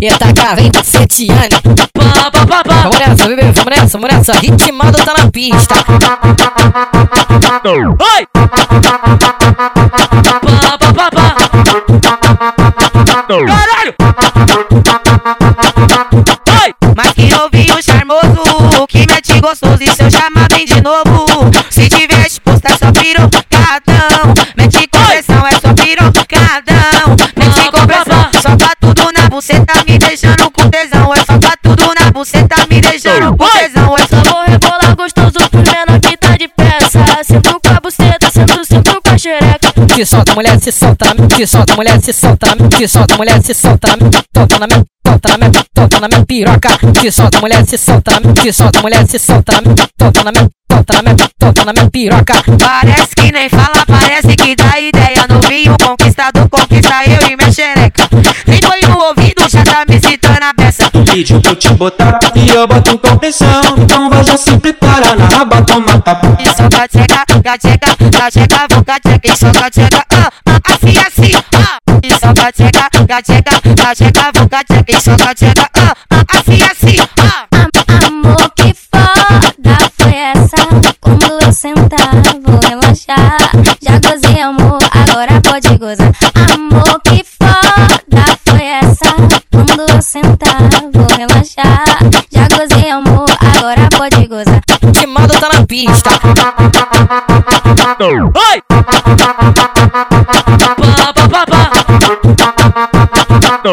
Eita, cara, vem Setiane. Vamos nessa, bebê, vamos nessa, vamos nessa. Ritmado tá na pista. Oi! Caralho! Oi! Mas que novinho charmoso, que mete gostoso e seu chama bem de novo. Se tiver exposto é só pirocadão, Se solta, mulher, se solta, se solta, mulher, se solta, se solta, mulher, se solta, solta na minha, solta na minha, solta na minha piroca. Se solta, mulher, se solta, se solta, mulher, se solta, solta na minha, solta na minha, solta na minha piroca. Parece que nem fala, parece que dá ideia. Novinho conquistador, conquista eu e minha xereca. Nem foi no ouvido, já tá me citando a peça. Vídeo pra eu te botar e eu boto com pressão. Então vai já se prepara na raba, toma tapa. E só gateca, gateca, gateca, vou gateca, e só gateca, ah, ah, assim, assim, ah. E só gateca, gateca, gateca, vou gateca, e só gateca, ah, ah, assim, assim, ah. Amor, que foda foi essa? Quando eu sentar, vou relaxar. Já gozei, amor, agora pode gozar. Amor, que foda foi essa? Quando eu sentar, vou relaxar. Já gozei, amor, agora pode gozar. Ritmado tá na pista. Oi!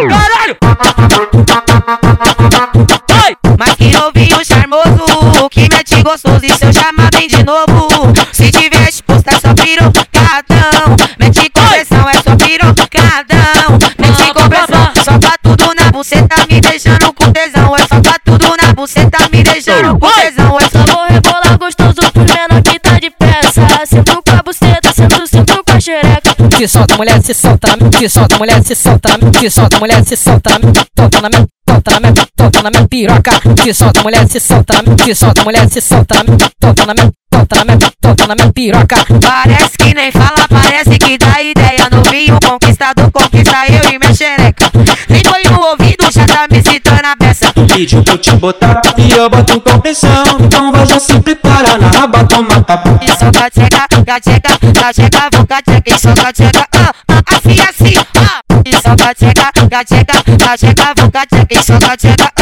Caralho! Oi! Mas que novinho charmoso, que mete gostoso e seu chama bem de novo. Se tiver exposto é só pirocadão, mete compressão é só pirocadão. Mete compressão, solta tudo na buceta, me deixando com tesão. É solta tudo na buceta, me deixando com tesão. Se solta, mulher, se solta, se solta, mulher, se solta, se solta, mulher, se solta, solta na minha, solta na minha, solta na minha piroca. Se solta, mulher, se solta, se solta, mulher, se solta, solta na minha, solta na minha, solta na minha piroca. Parece que nem fala, parece que dá ideia. Novinho conquistador, conquista eu e xereca. Vídeo eu te botar e eu boto com pressão. Então vai já se prepara na raba, toma tapa. E só gateca, gateca, gateca, vou gateca, e só gateca, ah, ah, assim, assim, ah. E só gateca, gateca, gateca, vou gateca, e só gateca,